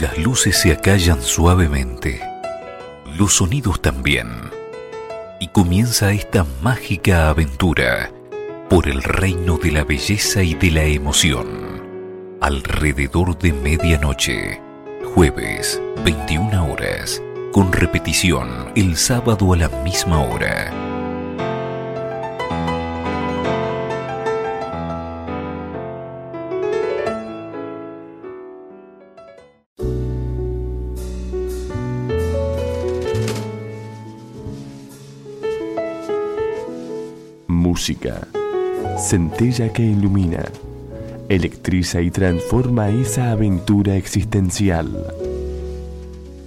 Las luces se acallan suavemente, los sonidos también, y comienza esta mágica aventura por el reino de la belleza y de la emoción. Alrededor de medianoche, jueves, 21 horas, con repetición el sábado a la misma hora. Música. Centella que ilumina, electriza y transforma esa aventura existencial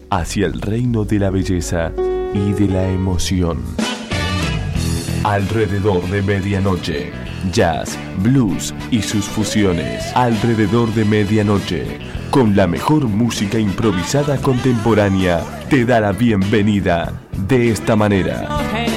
hacia el reino de la belleza y de la emoción. Alrededor de medianoche, jazz, blues y sus fusiones. Alrededor de medianoche, con la mejor música improvisada contemporánea, te da la bienvenida de esta manera.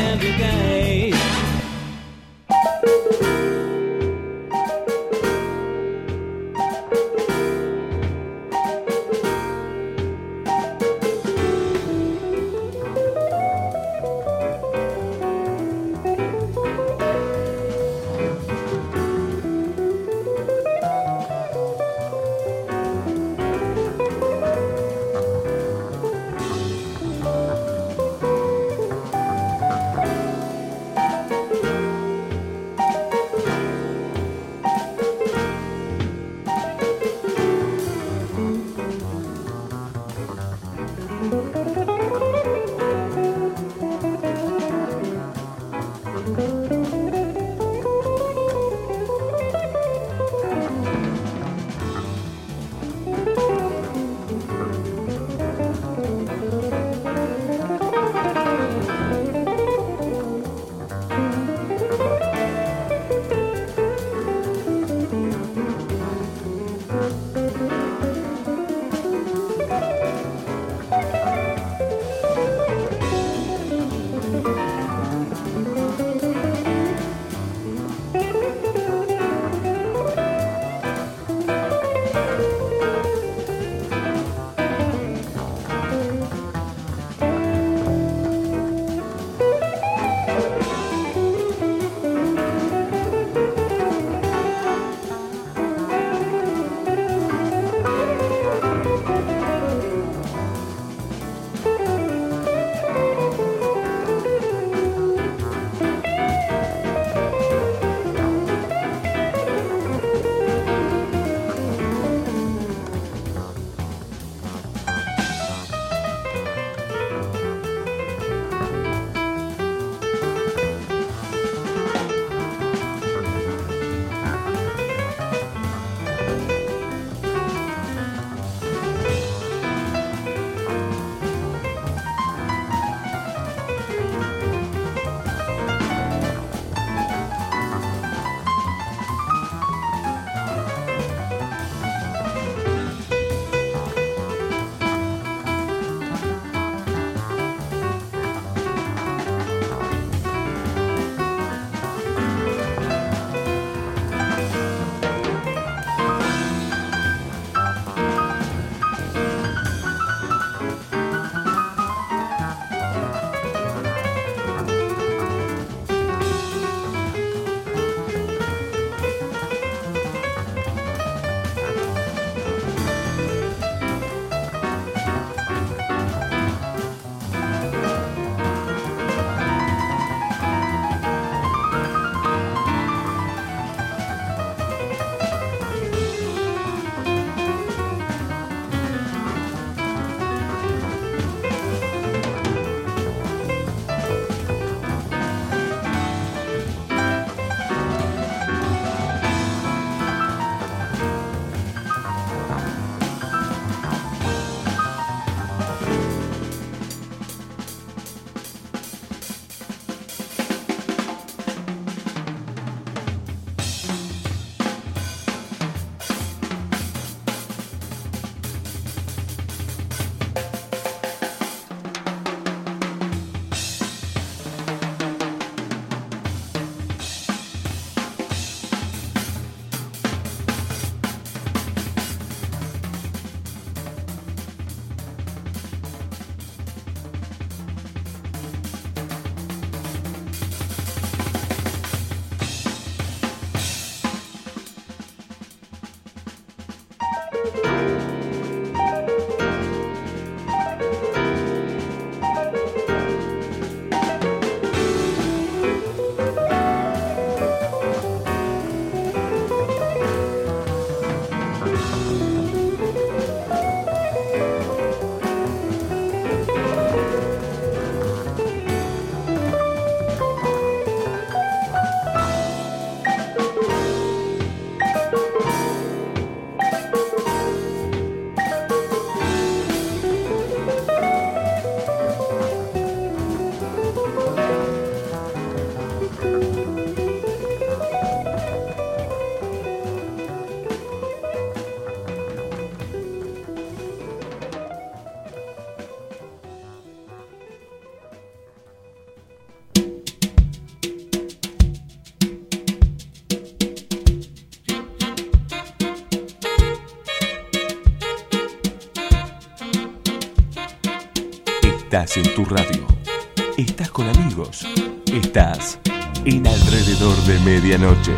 Estás en alrededor de medianoche.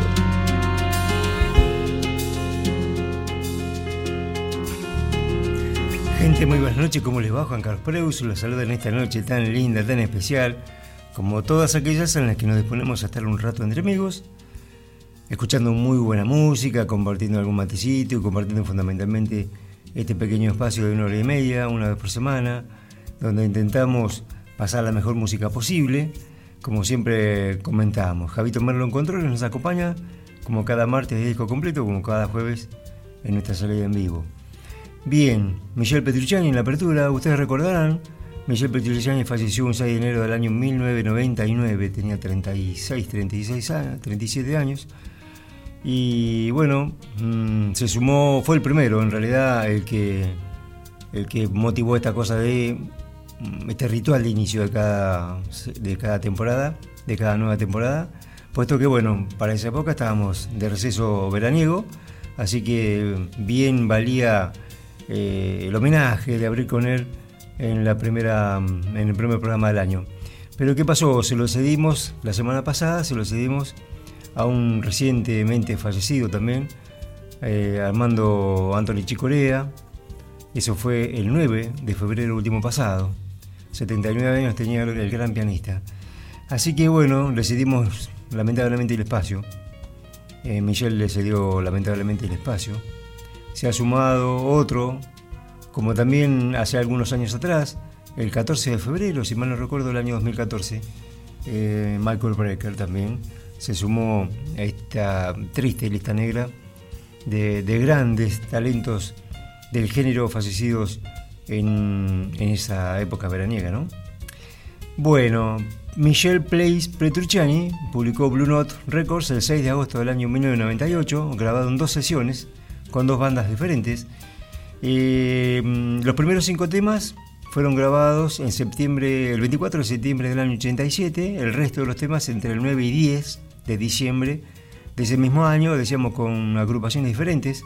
Gente, muy buenas noches. ¿Cómo les va? Juan Carlos Preus los saluda en esta noche tan linda, tan especial, como todas aquellas en las que nos disponemos a estar un rato entre amigos, escuchando muy buena música, compartiendo algún matecito y compartiendo fundamentalmente este pequeño espacio de una hora y media, una vez por semana, donde intentamos pasar la mejor música posible, como siempre comentamos. Javito Merlo en control nos acompaña, como cada martes de disco completo, como cada jueves en nuestra salida en vivo. Bien, Michel Petrucciani en la apertura, ustedes recordarán, Michel Petrucciani falleció un 6 de enero del año 1999, tenía 36, 36 años, 37 años. Y bueno, mm, se sumó, fue el primero en realidad el que, el que motivó esta cosa de este ritual de inicio de cada, de cada temporada, de cada nueva temporada, puesto que bueno, para esa época estábamos de receso veraniego, así que bien valía eh, el homenaje de abrir con él en, la primera, en el primer programa del año. Pero ¿qué pasó? Se lo cedimos la semana pasada, se lo cedimos a un recientemente fallecido también, eh, Armando Anthony Chicorea. Eso fue el 9 de febrero último pasado. 79 años tenía el gran pianista. Así que bueno, le cedimos lamentablemente el espacio. Eh, Michel le cedió lamentablemente el espacio se ha sumado otro, como también hace algunos años atrás, el 14 de febrero, si mal no recuerdo, el año 2014, eh, Michael Brecker también se sumó a esta triste lista negra de, grandes talentos del género fallecidos en, esa época veraniega, ¿no? Bueno, Michel Place Petrucciani publicó Blue Note Records el 6 de agosto del año 1998, grabado en dos sesiones, con dos bandas diferentes. Eh, los primeros cinco temas fueron grabados en septiembre, el 24 de septiembre del año 87, el resto de los temas entre el 9 y 10 de diciembre de ese mismo año, decíamos con agrupaciones diferentes.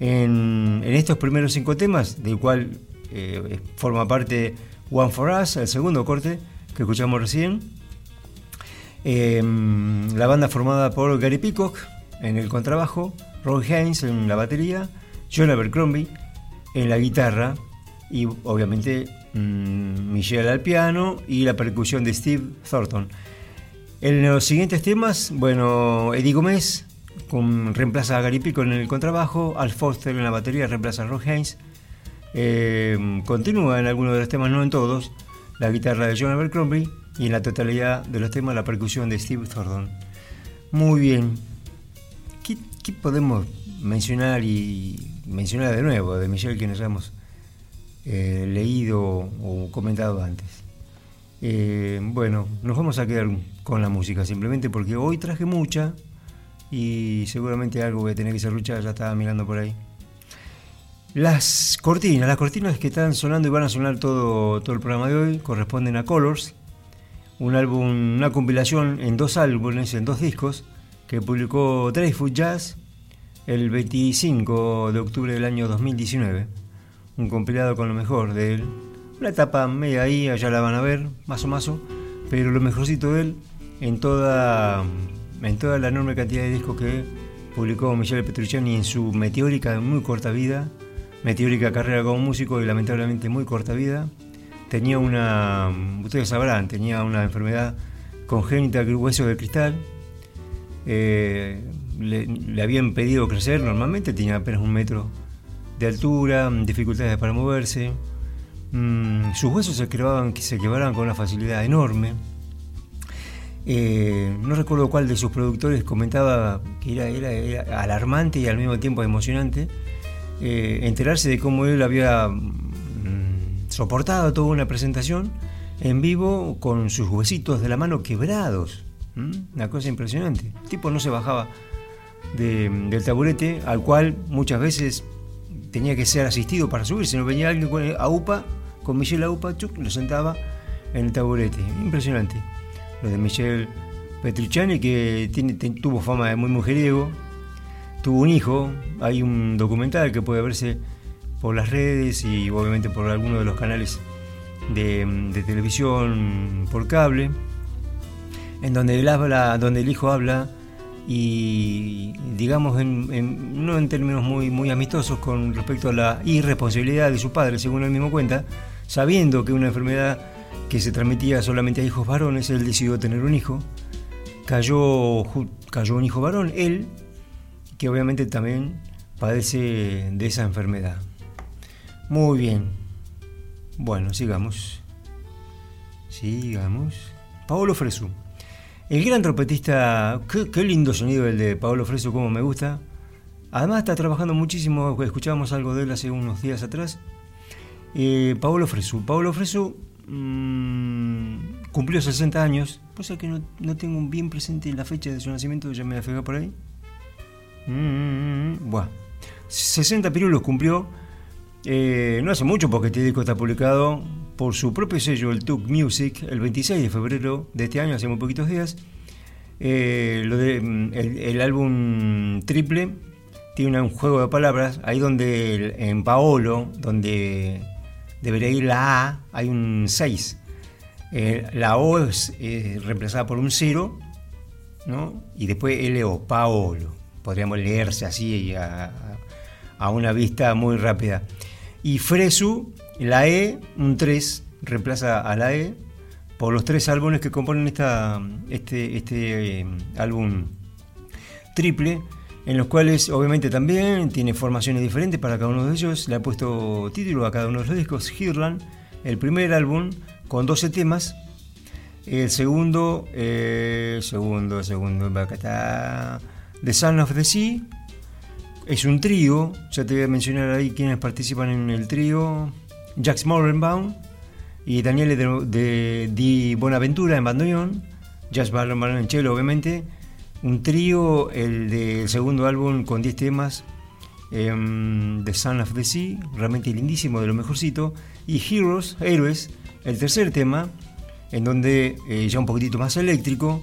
En, estos primeros cinco temas, del cual eh, forma parte One for Us, el segundo corte que escuchamos recién, eh, la banda formada por Gary Peacock en el contrabajo, Ron Haynes en la batería, John Abercrombie en la guitarra y obviamente mm, Michelle al piano y la percusión de Steve Thornton. En los siguientes temas, bueno, Eddie Gómez con, reemplaza a Gary Pico en el contrabajo, Al Foster en la batería reemplaza a Ron Haynes. Eh, continúa en algunos de los temas, no en todos, la guitarra de John Abercrombie y en la totalidad de los temas la percusión de Steve Thornton. Muy bien, ¿Qué podemos mencionar y mencionar de nuevo de Michel que nos hemos eh, leído o comentado antes? Eh, bueno, nos vamos a quedar con la música simplemente porque hoy traje mucha y seguramente algo voy a tener que serruchar, ya estaba mirando por ahí. Las cortinas, las cortinas que están sonando y van a sonar todo, todo el programa de hoy corresponden a Colors, un álbum, una compilación en dos álbumes, en dos discos, que publicó Foot Jazz el 25 de octubre del año 2019. Un compilado con lo mejor de él. Una etapa media ahí, allá la van a ver, más o menos, pero lo mejorcito de él en toda, en toda la enorme cantidad de discos que publicó Michele Petrucciani en su meteórica, muy corta vida, meteórica carrera como músico y lamentablemente muy corta vida. Tenía una, ustedes sabrán, tenía una enfermedad congénita, hueso de cristal, eh, le, habían pedido crecer normalmente, tenía apenas un metro de altura, dificultades para moverse. Mm, sus huesos se, quebraban, se quebraban con una facilidad enorme. Eh, no recuerdo cuál de sus productores comentaba que era, alarmante y al mismo tiempo emocionante eh, enterarse de cómo él había mm, soportado toda una presentación en vivo con sus huesitos de la mano quebrados. Una cosa impresionante. El tipo no se bajaba del taburete, al cual muchas veces tenía que ser asistido para subirse. No venía alguien con a UPA, con Michel Aupa, lo sentaba en el taburete. Impresionante. Lo de Michel Petrucciani, que tiene, tuvo fama de muy mujeriego, tuvo un hijo. Hay un documental que puede verse por las redes y obviamente por alguno de los canales de, televisión por cable, en donde él habla, donde el hijo habla y digamos en, no en términos muy, muy amistosos con respecto a la irresponsabilidad de su padre, según él mismo cuenta, sabiendo que una enfermedad que se transmitía solamente a hijos varones, él decidió tener un hijo, cayó, cayó un hijo varón, él, que obviamente también padece de esa enfermedad. Muy bien. Bueno, sigamos. Sigamos. Paolo Fresu. El gran trompetista, qué, lindo sonido el de Paolo Fresu, como me gusta. Además está trabajando muchísimo, escuchábamos algo de él hace unos días atrás. Eh, Paolo Fresu. Paolo Fresu mmm, cumplió 60 años. Pues que no, no, tengo bien presente la fecha de su nacimiento, ya me la fijado por ahí. Mm, buah. 60 pirulos cumplió. Eh, no hace mucho porque este disco está publicado por su propio sello, el Tuk Music, el 26 de febrero de este año, hace muy poquitos días. Eh, mm, el, álbum triple tiene un juego de palabras, ahí donde en Paolo, donde debería ir la A, hay un 6. Eh, la O es reemplazada por un 0, ¿no? y después L-O, Paolo. Podríamos leerse así a, a una vista muy rápida. Y Fresu, la E, un 3, reemplaza a la E por los tres álbumes que componen esta, este, este eh, álbum triple, en los cuales obviamente también tiene formaciones diferentes para cada uno de ellos. Le ha puesto título a cada uno de los discos. Hirland, el primer álbum con 12 temas. El segundo, eh, segundo, segundo, acá está The Son of the Sea, es un trío, ya te voy a mencionar ahí quienes participan en el trío. Jax Morgenbaum y Daniele de, Di Bonaventura en bandoneón, Jax Morgenbaum en cello obviamente. Un trío, el del segundo álbum con 10 temas, em, The Son of the Sea, realmente lindísimo, de lo mejorcito. Y Heroes, Héroes, el tercer tema, en donde eh, ya un poquitito más eléctrico,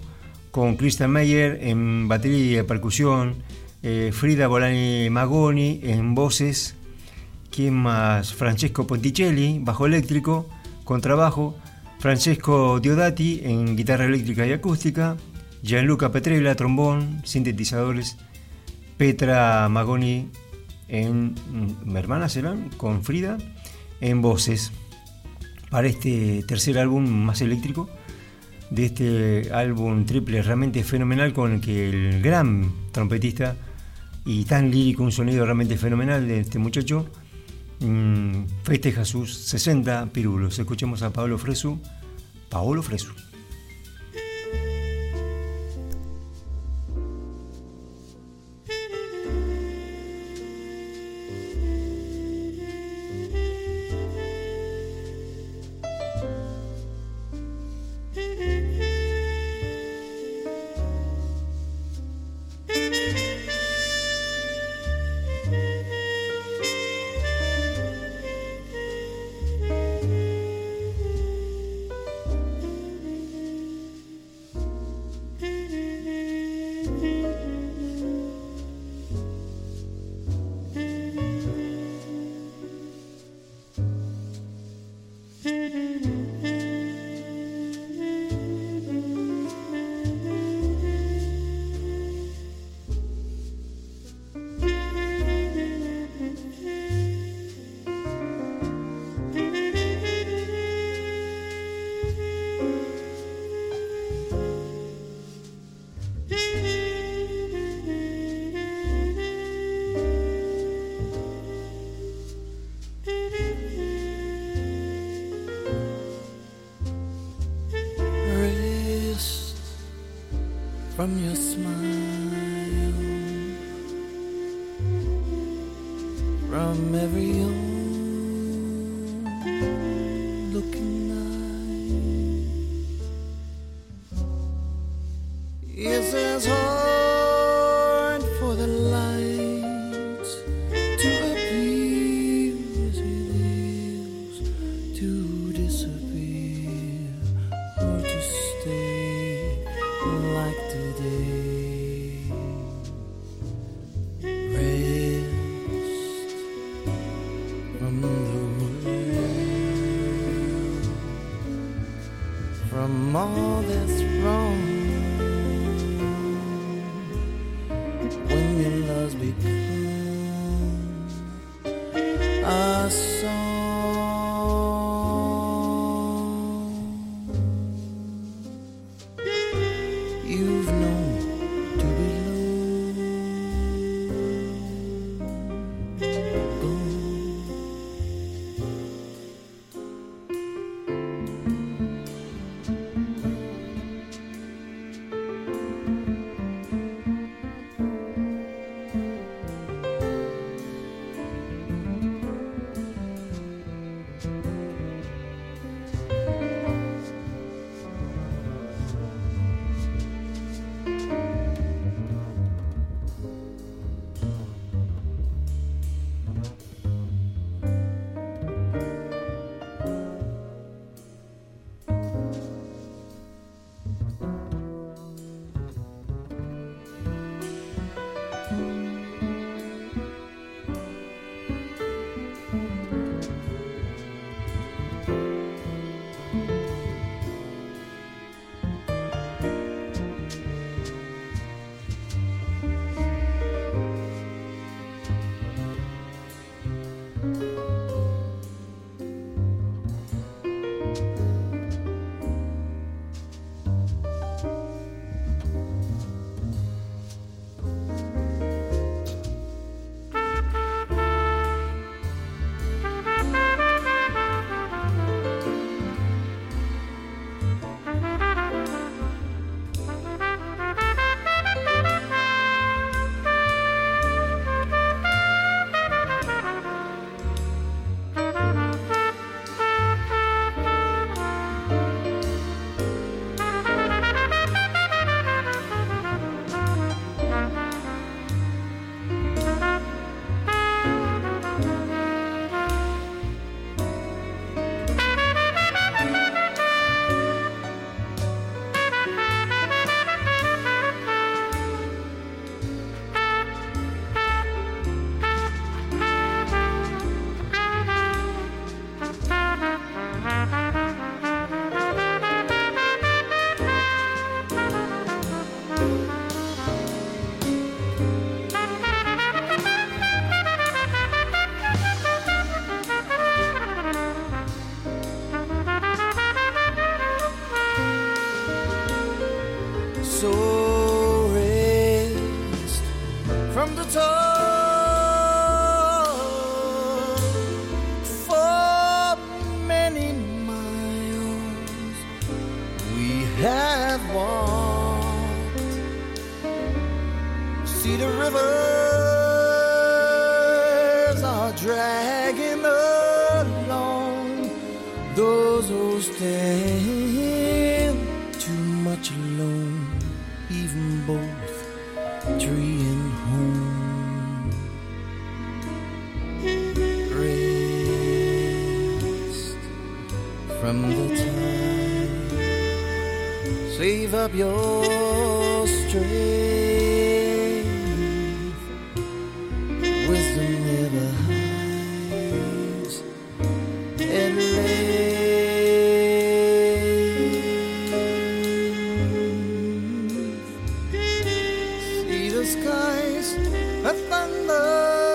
con Christian Meyer en batería y percusión, eh, Frida Bolani Magoni en voces, ¿quién más? Francesco Ponticelli, bajo eléctrico, contrabajo, Francesco Diodati en guitarra eléctrica y acústica, Gianluca Petrella, trombón, sintetizadores, Petra Magoni en, mm, hermana serán, con Frida, en voces, para este tercer álbum más eléctrico de este álbum triple realmente fenomenal con el que el gran trompetista y tan lírico, un sonido realmente fenomenal de este muchacho. Mm, festeja sus 60 pirulos. Escuchemos a Pablo Fresu. Paolo Fresu. From your smile, your strength. Wisdom never hides and lays. See the skies, the thunder.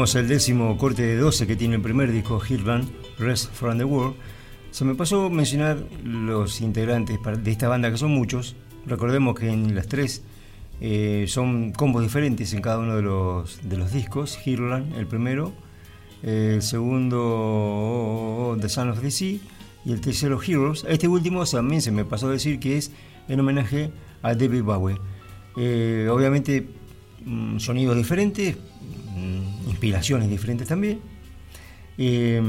Bien, escuchábamos el décimo corte de 12 que tiene el primer disco, Hitland, Rest from the World. Se me pasó mencionar los integrantes de esta banda, que son muchos. Recordemos que en las tres eh, son combos diferentes en cada uno de los, de los discos. Hitland, el primero, el segundo, The Son of the Sea, y el tercero, Heroes. Este último también se me pasó a decir que es en homenaje a David Bowie. Eh, obviamente, mm, sonidos diferentes, inspiraciones diferentes también. Eh,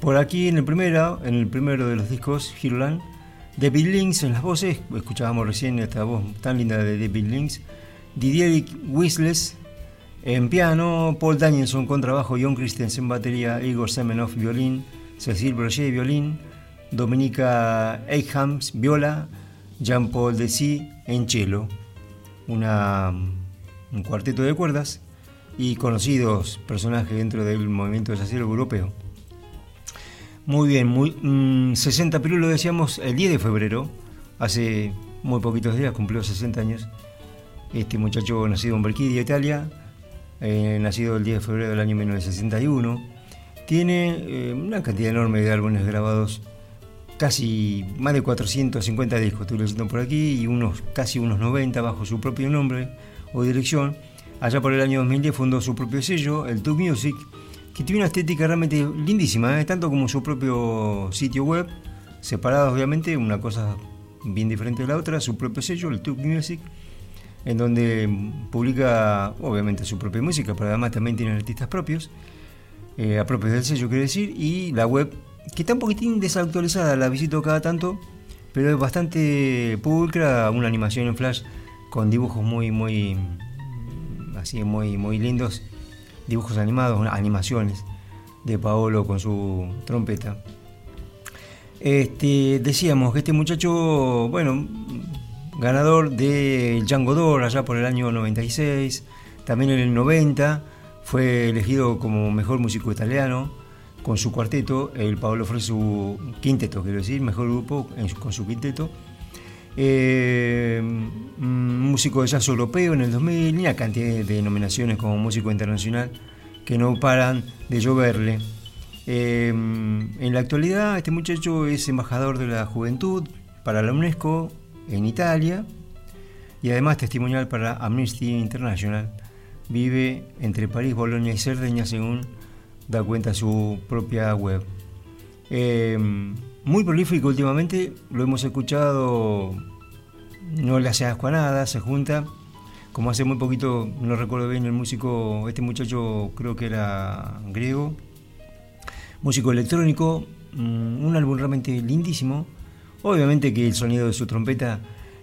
por aquí en el primero, en el primero de los discos, Hiroland, David Links en las voces, escuchábamos recién esta voz tan linda de David Links, Didier Wisles en piano, Paul Danielson con trabajo, John Christensen batería, Igor Semenov violín, Cecil Brochet violín, Dominica Eichhams viola, Jean-Paul Dessy en cello, una, un cuarteto de cuerdas y conocidos personajes dentro del movimiento de jazero europeo. Muy bien, muy, mmm, 60 Perú lo decíamos el 10 de febrero, hace muy poquitos días, cumplió 60 años. Este muchacho nacido en Berchidia, Italia, eh, nacido el 10 de febrero del año 1961. Tiene eh, una cantidad enorme de álbumes grabados, casi más de 450 discos, estoy leyendo por aquí, y unos casi unos 90 bajo su propio nombre o dirección. Allá por el año 2010 fundó su propio sello, el Tube Music, que tiene una estética realmente lindísima, ¿eh? tanto como su propio sitio web, separados obviamente, una cosa bien diferente de la otra, su propio sello, el Tube Music, en donde publica obviamente su propia música, pero además también tiene artistas propios, eh, a propios del sello quiere decir, y la web, que está un poquitín desactualizada, la visito cada tanto, pero es bastante pulcra, una animación en flash con dibujos muy, muy, así, muy, muy lindos dibujos animados, animaciones de Paolo con su trompeta. Este, decíamos que este muchacho, bueno, ganador del Django d'Or allá por el año 96, también en el 90 fue elegido como mejor músico italiano con su cuarteto, el Paolo fue su quinteto, quiero decir, mejor grupo con su quinteto. Eh, músico de jazz europeo en el 2000 y una cantidad de nominaciones como músico internacional que no paran de lloverle. Eh, en la actualidad este muchacho es embajador de la juventud para la UNESCO en Italia y además testimonial para Amnesty International. Vive entre París, Bolonia y Cerdeña según da cuenta su propia web. Eh, muy prolífico últimamente, lo hemos escuchado, no le hace asco a nada, se junta, como hace muy poquito, no recuerdo bien el músico, este muchacho creo que era griego, músico electrónico, mm, un álbum realmente lindísimo, obviamente que el sonido de su trompeta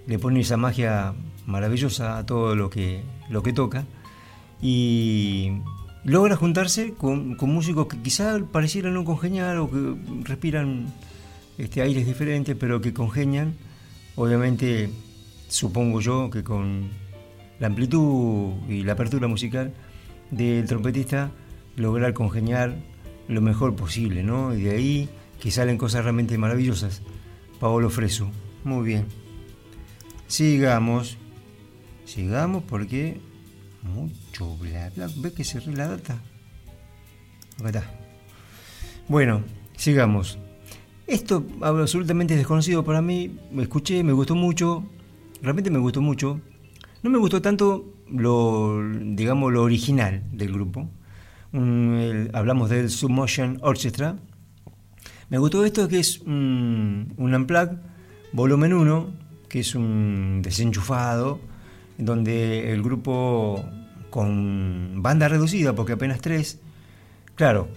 le pone esa magia maravillosa a todo lo que, lo que toca. Y logra juntarse con, con músicos que quizá parecieran no congeniar o que respiran este, aires diferentes, pero que congenian, obviamente, supongo yo que con la amplitud y la apertura musical del trompetista, lograr congeniar lo mejor posible, ¿no? Y de ahí que salen cosas realmente maravillosas. Paolo Fresu, muy bien. Sigamos, sigamos porque mucho bla. ¿Ves que cerré la data? Acá está. Bueno, sigamos. Esto absolutamente desconocido para mí, me escuché, me gustó mucho, realmente me gustó mucho. No me gustó tanto lo, digamos, lo original del grupo. hablamos del Submotion Orchestra. Me gustó esto que es un, un Unplug volumen 1, que es un desenchufado, donde el grupo con banda reducida, porque apenas tres, claro,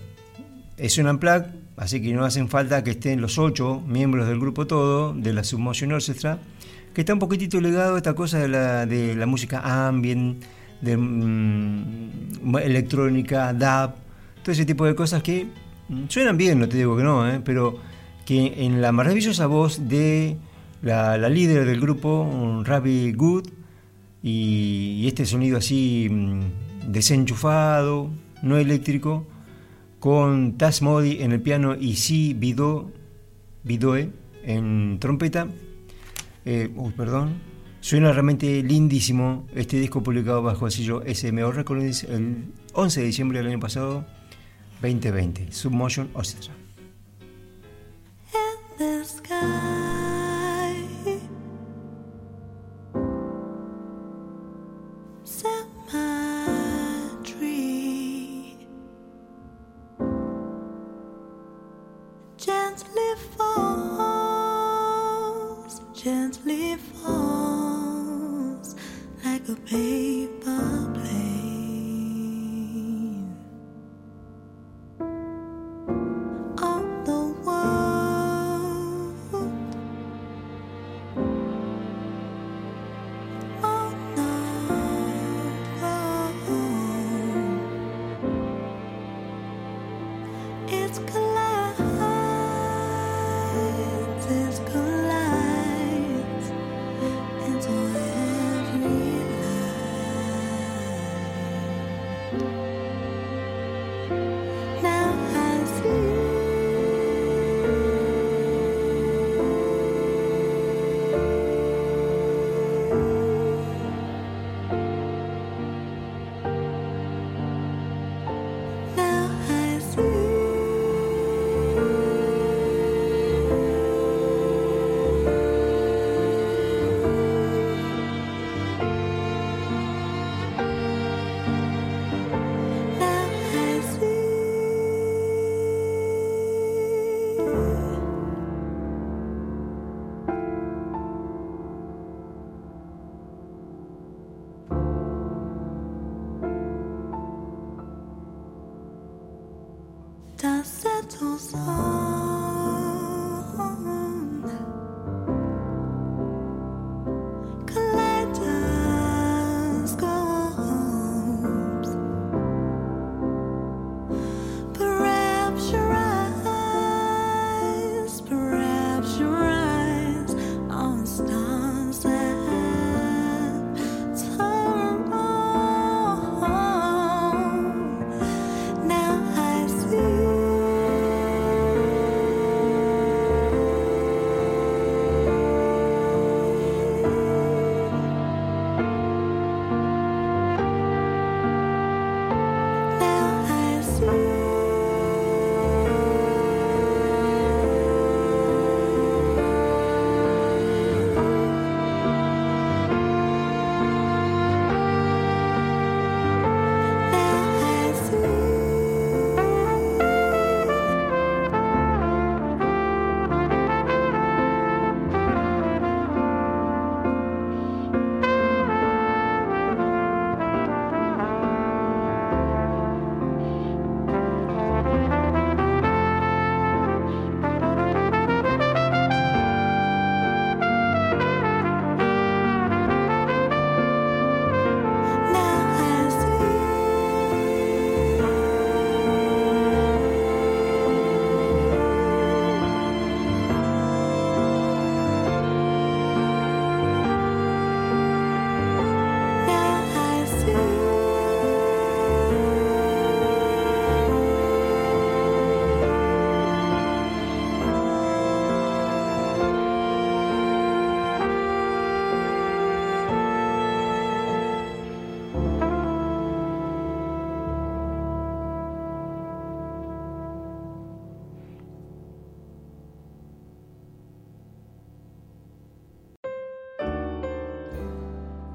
es un Unplug así que no hacen falta que estén los ocho miembros del grupo todo, de la Submotion Orchestra, que está un poquitito ligado a esta cosa de la, de la música ambient, de mm, electrónica, dub, todo ese tipo de cosas que mm, suenan bien, no te digo que no, ¿eh? pero que en la maravillosa voz de la, líder del grupo, Ravi Good, y, este sonido así mm, desenchufado, no eléctrico, con Taz Modi en el piano y Si Bido, Bidoe en trompeta. Eh. Suena realmente lindísimo este disco publicado bajo el sello SMO Recordings el 11 de diciembre del año pasado, 2020, Submotion Orchestra.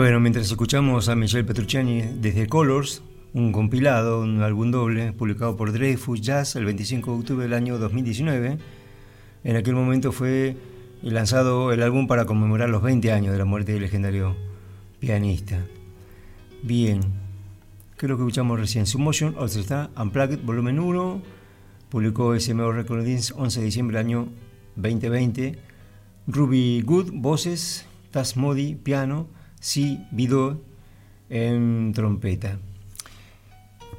Bueno, mientras escuchamos a Michelle Petrucciani desde Colors, un compilado, un álbum doble, publicado por Dreyfus Jazz el 25 de octubre del año 2019, en aquel momento fue lanzado el álbum para conmemorar los 20 años de la muerte del legendario pianista. Bien, creo que escuchamos recién Submotion está Unplugged Volumen 1, publicó SMO Recordings 11 de diciembre del año 2020, Ruby Good, voces, Tas Modi, piano, Si Vidó en trompeta.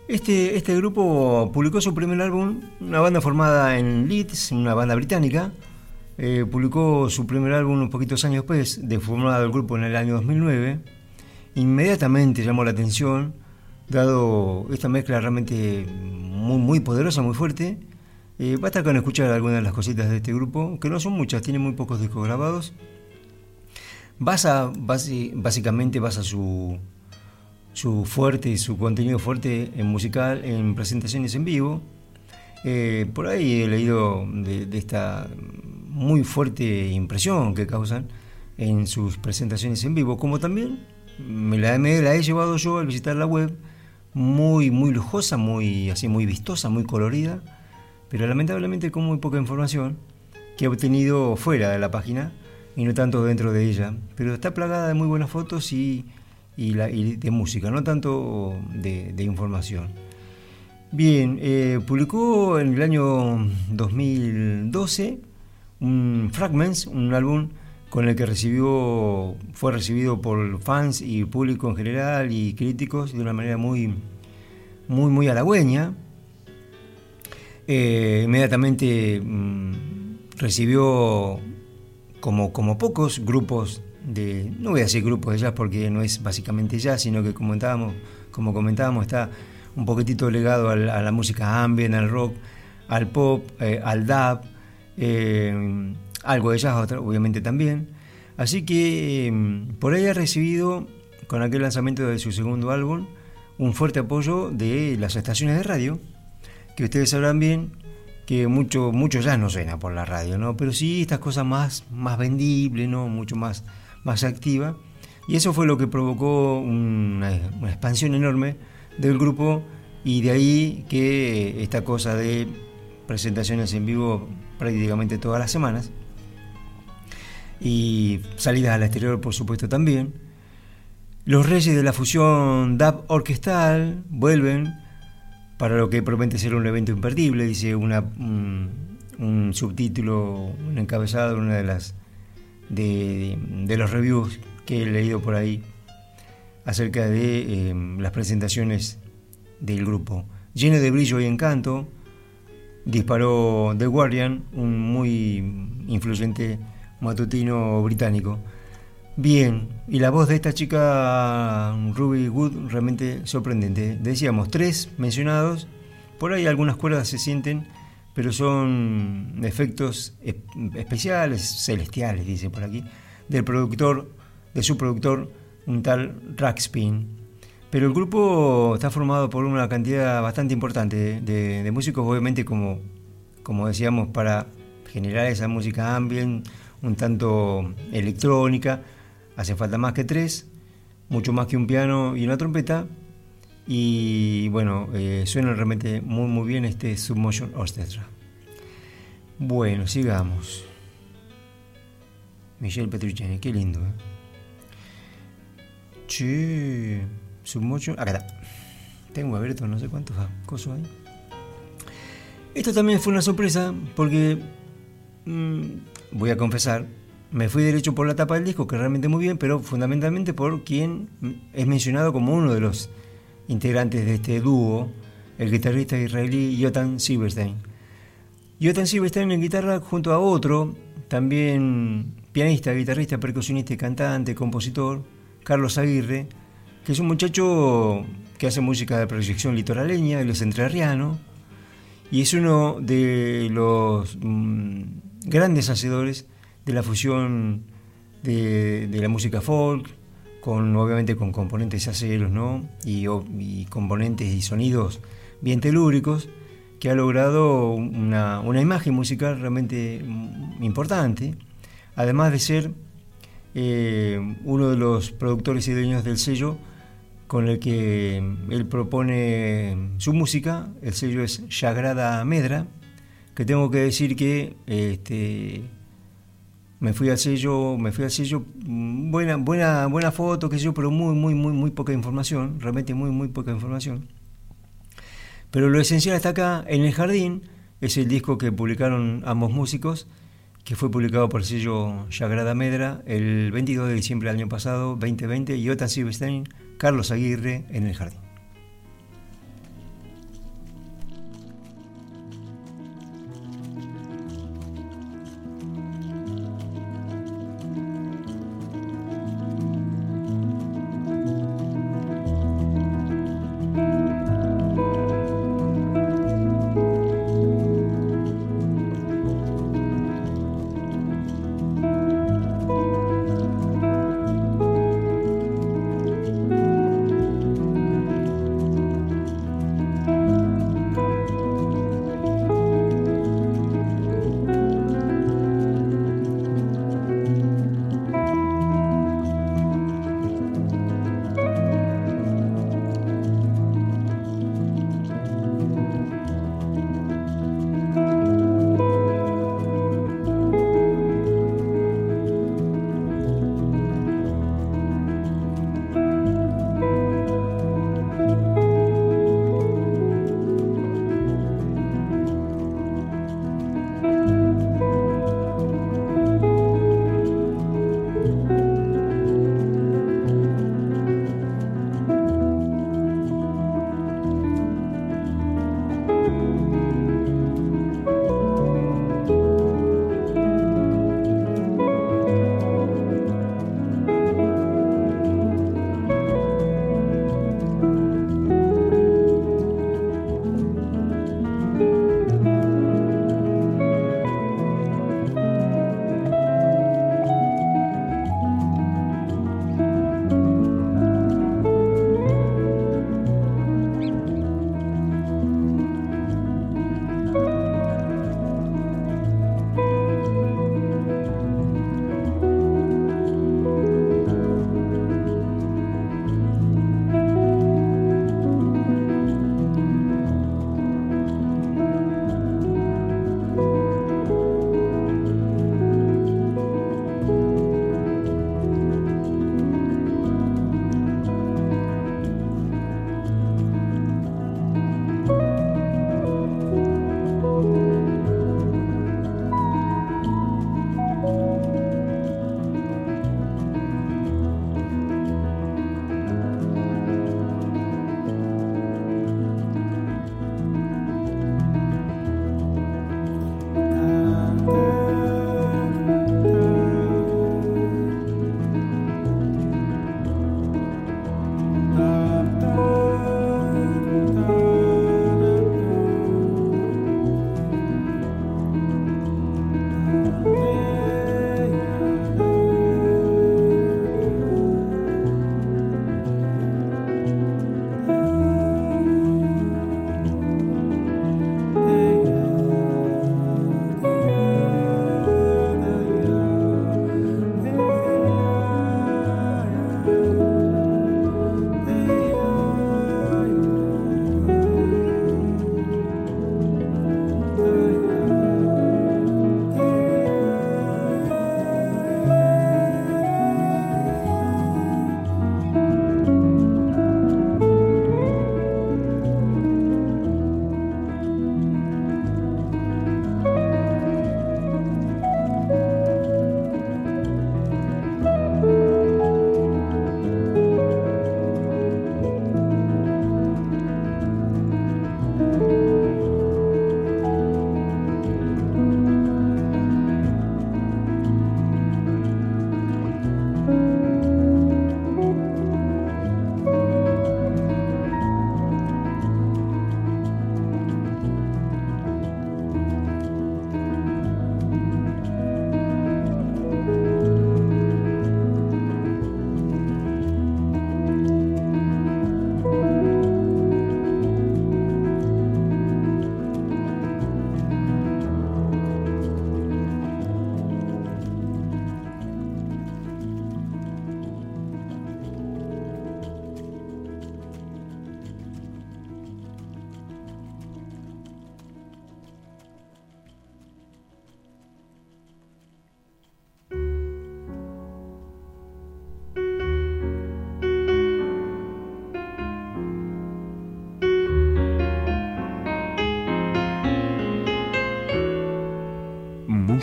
Este, este grupo publicó su primer álbum, una banda formada en Leeds, una banda británica. Eh, publicó su primer álbum unos poquitos años después de formado el grupo en el año 2009. Inmediatamente llamó la atención, dado esta mezcla realmente muy, muy poderosa, muy fuerte. Eh, basta con escuchar algunas de las cositas de este grupo, que no son muchas, tiene muy pocos discos grabados basa, básicamente basa su, su fuerte su contenido fuerte en musical, en presentaciones en vivo. Eh, por ahí he leído de, esta muy fuerte impresión que causan en sus presentaciones en vivo, como también me la, la, he llevado yo al visitar la web, muy, muy lujosa, muy, así, muy vistosa, muy colorida, pero lamentablemente con muy poca información que he obtenido fuera de la página y no tanto dentro de ella. Pero está plagada de muy buenas fotos y, la, de música, no tanto de, información. Bien, eh, publicó en el año 2012 un Fragments, un álbum con el que recibió, fue recibido por fans y público en general y críticos de una manera muy, muy, muy halagüeña. Eh, inmediatamente mm, recibió como, como pocos grupos de, no voy a decir grupos de jazz porque no es básicamente jazz, sino que comentábamos, como comentábamos, está un poquitito legado a la, música ambient, al rock, al pop, eh, al dub, eh, algo de jazz obviamente también. Así que em, por ahí ha recibido, con aquel lanzamiento de su segundo álbum, un fuerte apoyo de las estaciones de radio, que ustedes sabrán bien que mucho, mucho ya no suena por la radio, ¿no? Pero sí estas cosas más, más vendibles, ¿no? Mucho más, más activa. Y eso fue lo que provocó una, expansión enorme del grupo y de ahí que esta cosa de presentaciones en vivo prácticamente todas las semanas y salidas al exterior por supuesto también. Los reyes de la fusión DAP orquestal vuelven para lo que promete ser un evento imperdible, dice una, un, subtítulo, un encabezado, una de las de, los reviews que he leído por ahí acerca de eh, las presentaciones del grupo. Lleno de brillo y encanto, disparó The Guardian, un muy influyente matutino británico. Bien, y la voz de esta chica Ruby Wood realmente sorprendente. Decíamos tres mencionados, por ahí algunas cuerdas se sienten, pero son efectos especiales, celestiales, dice por aquí, del productor, de su productor, un tal Rackspin. Pero el grupo está formado por una cantidad bastante importante de, de músicos, obviamente como, como decíamos, para generar esa música ambient, un tanto electrónica, Hace falta más que tres, mucho más que un piano y una trompeta. Y bueno, eh, suena realmente muy muy bien este Submotion Orchestra. Bueno, sigamos. Michelle Petrucciani, qué lindo, ¿eh? Che, Submotion. Acá está. Tengo abierto no sé cuántos cosas ahí. Esto también fue una sorpresa porque, mm, voy a confesar, me fui derecho por la tapa del disco, que realmente muy bien, pero fundamentalmente por quien es mencionado como uno de los integrantes de este dúo, el guitarrista israelí Yotan Silverstein. Yotan Silverstein en guitarra junto a otro, también pianista, guitarrista, percusionista y cantante, compositor, Carlos Aguirre, que es un muchacho que hace música de proyección litoraleña, él es entrerriano, y es uno de los mm, grandes hacedores de la fusión de, la música folk, con obviamente con componentes aceros, ¿no? Y, componentes y sonidos bien telúricos, que ha logrado una, imagen musical realmente importante, además de ser eh, uno de los productores y dueños del sello con el que él propone su música. El sello es Sagrada Medra, que tengo que decir que este, me fui al sello, me fui al sello, mm, buena, buena, buena foto, que yo, pero muy, muy, muy, muy poca información, realmente muy, muy poca información. Pero lo esencial está acá, en el jardín, es el disco que publicaron ambos músicos, que fue publicado por el sello Sagrada Medra el 22 de diciembre del año pasado, 2020, y Otan Silverstein Carlos Aguirre en el jardín.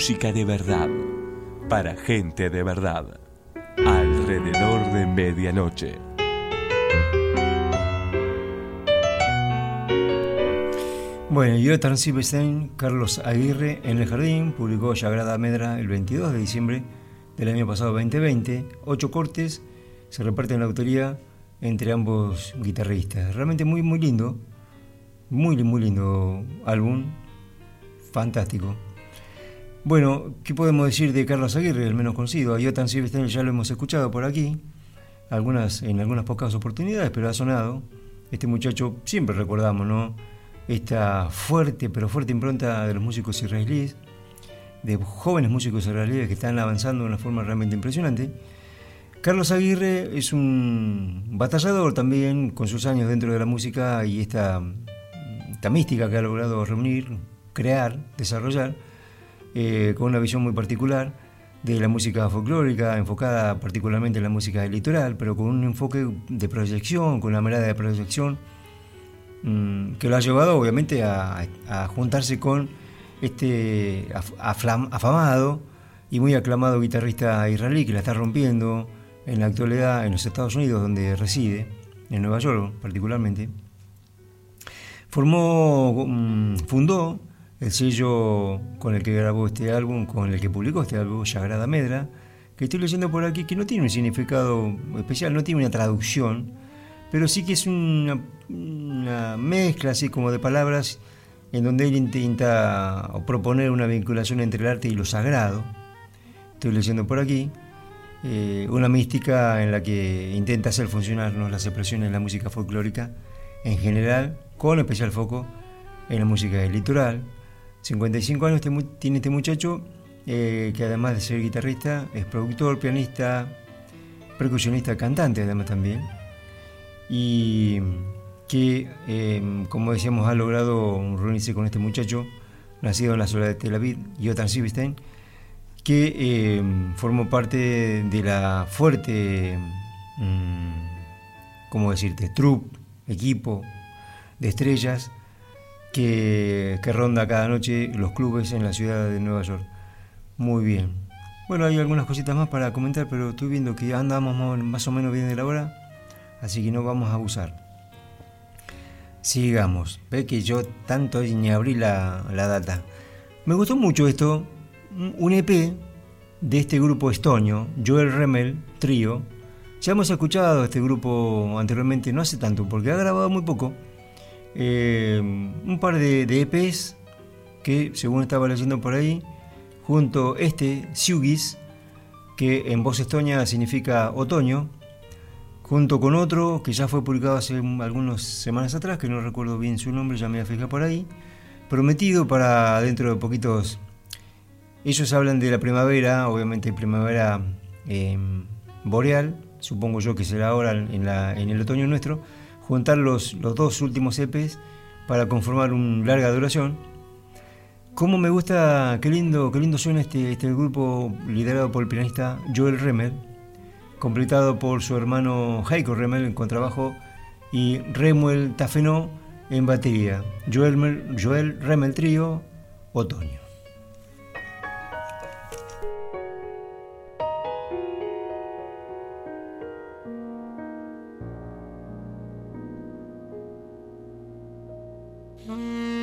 Música de verdad, para gente de verdad, alrededor de medianoche. Bueno, Jonathan Silverstein, Carlos Aguirre en el Jardín, publicó Sagrada Medra el 22 de diciembre del año pasado 2020. Ocho cortes se reparten la autoría entre ambos guitarristas. Realmente muy, muy lindo. Muy, muy lindo álbum. Fantástico. Bueno, ¿qué podemos decir de Carlos Aguirre, el menos conocido? A Silvestre ya lo hemos escuchado por aquí, en algunas pocas oportunidades, pero ha sonado. Este muchacho siempre recordamos, ¿no? Esta fuerte, pero fuerte impronta de los músicos israelíes, de jóvenes músicos israelíes que están avanzando de una forma realmente impresionante. Carlos Aguirre es un batallador también con sus años dentro de la música y esta, esta mística que ha logrado reunir, crear, desarrollar eh, con una visión muy particular de la música folclórica, enfocada particularmente en la música del litoral, pero con un enfoque de proyección, con una mirada de proyección, mm, que lo ha llevado obviamente a, juntarse con este afamado y muy aclamado guitarrista israelí que la está rompiendo en la actualidad en los Estados Unidos, donde reside, en Nueva York particularmente. Formó, mm, fundó el sello con el que grabó este álbum, con el que publicó este álbum, Sagrada Medra, que estoy leyendo por aquí, que no tiene un significado especial, no tiene una traducción, pero sí que es una, mezcla así como de palabras en donde él intenta proponer una vinculación entre el arte y lo sagrado. Estoy leyendo por aquí. Eh, una mística en la que intenta hacer funcionar las expresiones de la música folclórica en general, con especial foco en la música del litoral, 55 años tiene este muchacho, eh, que además de ser guitarrista, es productor, pianista, percusionista, cantante además también. Y que, eh, como decíamos, ha logrado reunirse con este muchacho, nacido en la ciudad de Tel Aviv, Jotan Silverstein, que eh, formó parte de la fuerte, mm, ¿cómo decirte?, troupe, equipo de estrellas que, ronda cada noche los clubes en la ciudad de Nueva York. Muy bien. Bueno, hay algunas cositas más para comentar, pero estoy viendo que andamos más o menos bien de la hora, así que no vamos a abusar. Sigamos. Ve que yo tanto ni abrí la, la data. Me gustó mucho esto, un EP de este grupo estonio, Joel Remel Trío. Ya hemos escuchado este grupo anteriormente, no hace tanto, porque ha grabado muy poco eh, un par de, EPs que, según estaba leyendo por ahí, junto este Siugis, que en voz estonia significa otoño, junto con otro que ya fue publicado hace algunas semanas atrás, que no recuerdo bien su nombre, ya me voy a fijar por ahí, prometido para dentro de poquitos. Ellos hablan de la primavera, obviamente primavera em, boreal, supongo yo que será ahora en el otoño nuestro, juntar los, los dos últimos EPs para conformar una larga duración. Cómo me gusta, qué lindo, qué lindo suena este, este grupo liderado por el pianista Joel Remel, completado por su hermano Heiko Remel en contrabajo y Remuel Tafenó en batería. Joel, Joel Remel Trío, Otoño. Hum.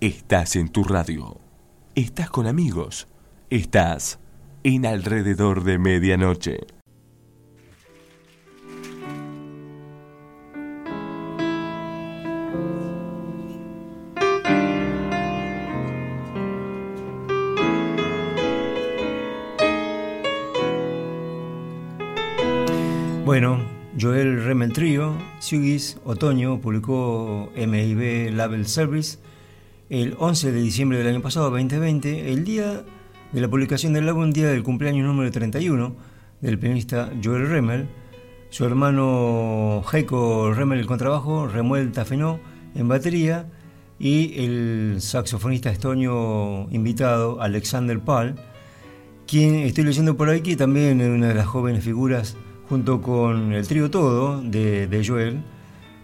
Estás en tu radio. Estás con amigos. Estás en alrededor de medianoche. Bueno, Joel Remel Trio, Sugis, Otoño, publicó MIB Label Service el 11 de diciembre del año pasado, 2020, el día de la publicación del álbum, día del cumpleaños número 31 del pianista Joel Remel, su hermano Heiko Remel el contrabajo, Remuel Tafenó en batería y el saxofonista estonio invitado Alexander Pal, quien estoy leyendo por aquí también es una de las jóvenes figuras junto con el trío Todo de, Joel,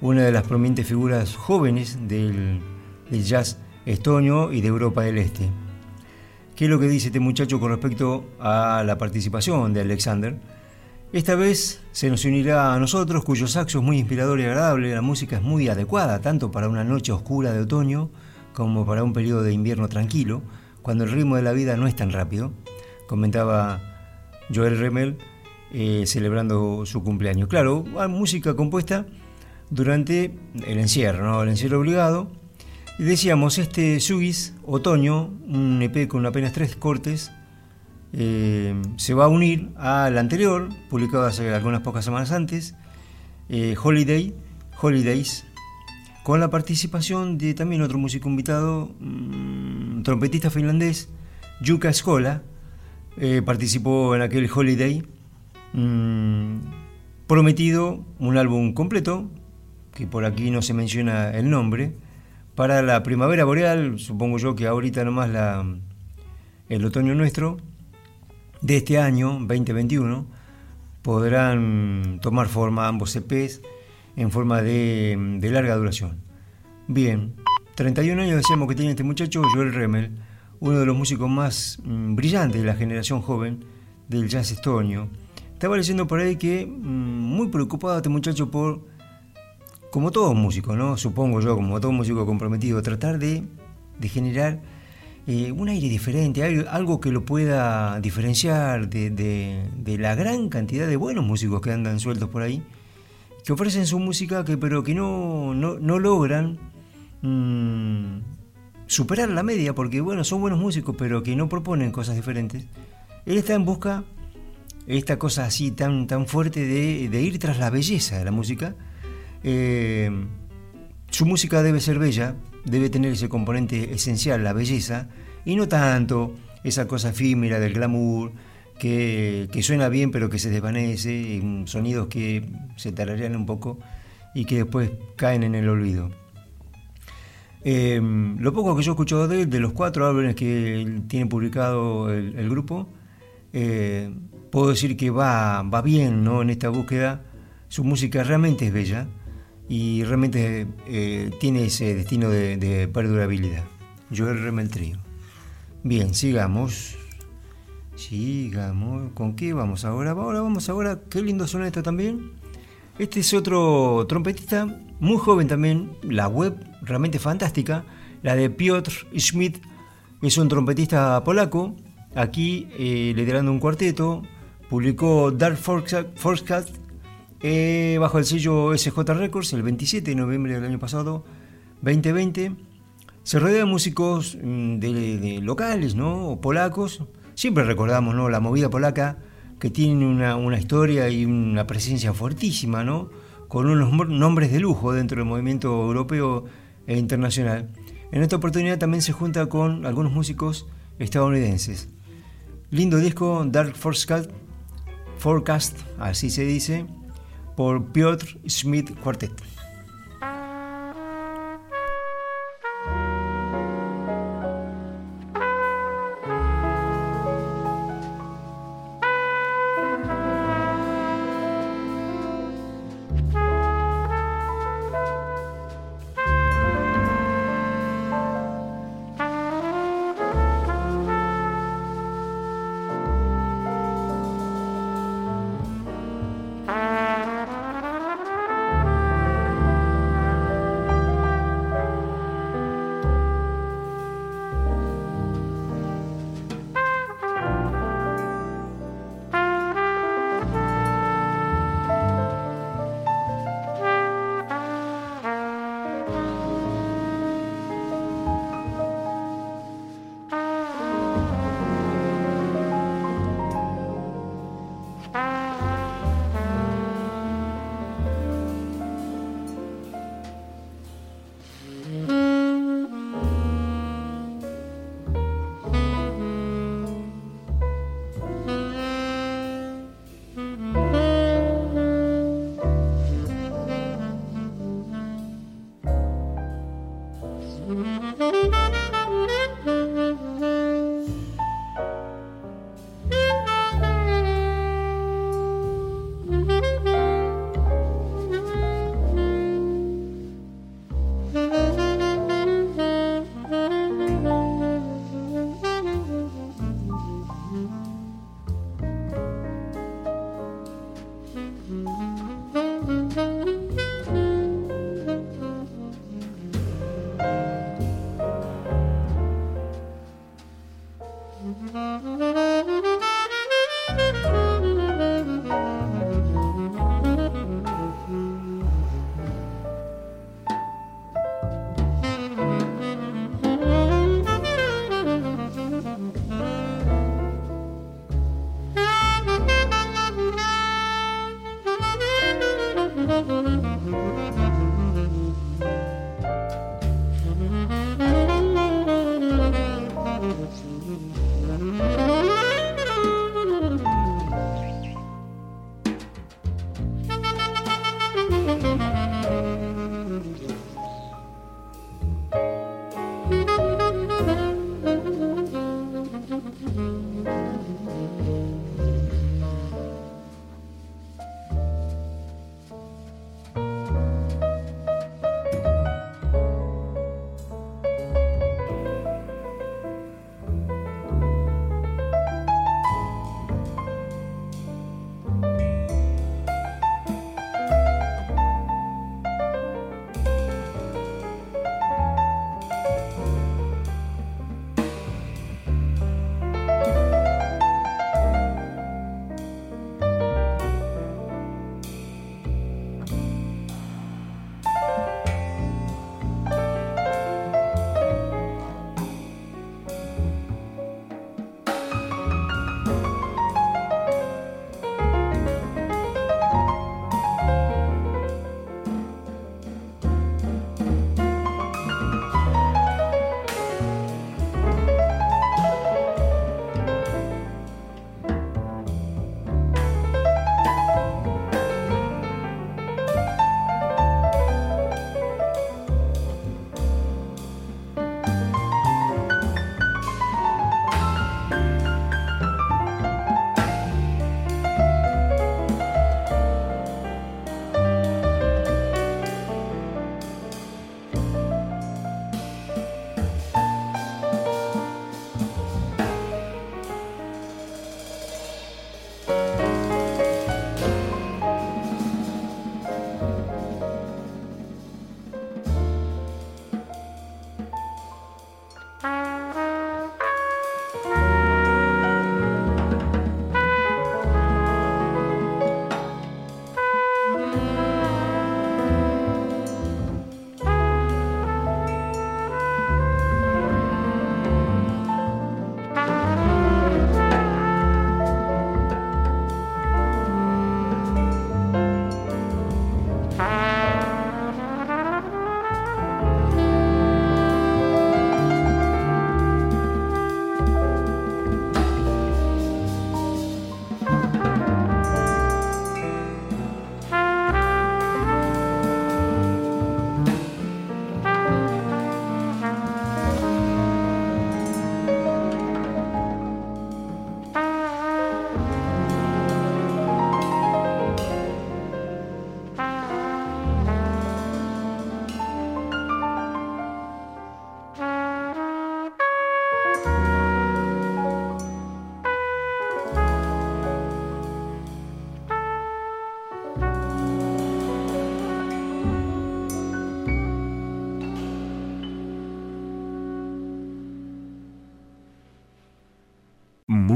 una de las prominentes figuras jóvenes del, jazz estonio y de Europa del Este. ¿Qué es lo que dice este muchacho con respecto a la participación de Alexander? Esta vez se nos unirá a nosotros, cuyo saxo es muy inspirador y agradable, la música es muy adecuada, tanto para una noche oscura de otoño como para un periodo de invierno tranquilo, cuando el ritmo de la vida no es tan rápido, comentaba Joel Remel eh, celebrando su cumpleaños. Claro, música compuesta durante el encierro, el encierro obligado. Y decíamos, este Sugis, Otoño, un EP con apenas tres cortes, eh, se va a unir al anterior, publicado hace algunas pocas semanas antes, eh, Holiday, Holidays, con la participación de también otro músico invitado, mm, trompetista finlandés, Jukka Skola, participó en aquel Holiday Mm, prometido un álbum completo, que por aquí no se menciona el nombre, para la primavera boreal, supongo yo que ahorita nomás el otoño nuestro, de este año 2021, podrán tomar forma ambos EPs en forma de, de larga duración. Bien, 31 años decíamos que tiene este muchacho, Joel Remel, uno de los músicos más mm, brillantes de la generación joven del jazz estonio estaba leyendo por ahí que mm, muy preocupado este muchacho por, como todo músico, ¿no? Supongo yo, como todo músico comprometido, tratar de, generar eh, un aire diferente, algo que lo pueda diferenciar de, la gran cantidad de buenos músicos que andan sueltos por ahí, que ofrecen su música, que, pero que no, no, logran mm, superar la media, porque bueno, son buenos músicos, pero que no proponen cosas diferentes. Él está en busca esta cosa así tan, tan fuerte de, ir tras la belleza de la música. Eh, su música debe ser bella, debe tener ese componente esencial, la belleza, y no tanto esa cosa efímera del glamour, que, suena bien pero que se desvanece, sonidos que se tararean un poco y que después caen en el olvido. Eh, lo poco que yo he escuchado de él, de los cuatro álbumes que tiene publicado el, grupo, eh, puedo decir que va, va bien ¿no? en esta búsqueda. Su música realmente es bella y realmente eh, tiene ese destino de, perdurabilidad. Joel Remel Trio. Bien, sigamos. Sigamos. ¿Con qué vamos ahora? Ahora vamos ahora. Qué lindo suena esto también. Este es otro trompetista, muy joven también. La web realmente fantástica. La de Piotr Schmidt. Es un trompetista polaco. Aquí eh, liderando un cuarteto publicó Dark Forecast eh, bajo el sello SJ Records el 27 de noviembre del año pasado, 2020. Se rodea de músicos mm, de, locales, ¿no? Polacos. Siempre recordamos, ¿no? La movida polaca que tiene una, historia y una presencia fuertísima, ¿no? Con unos nombres de lujo dentro del movimiento europeo e internacional. En esta oportunidad también se junta con algunos músicos estadounidenses. Lindo disco, Dark Forecast Forecast, así se dice, por Piotr Schmidt Quartet.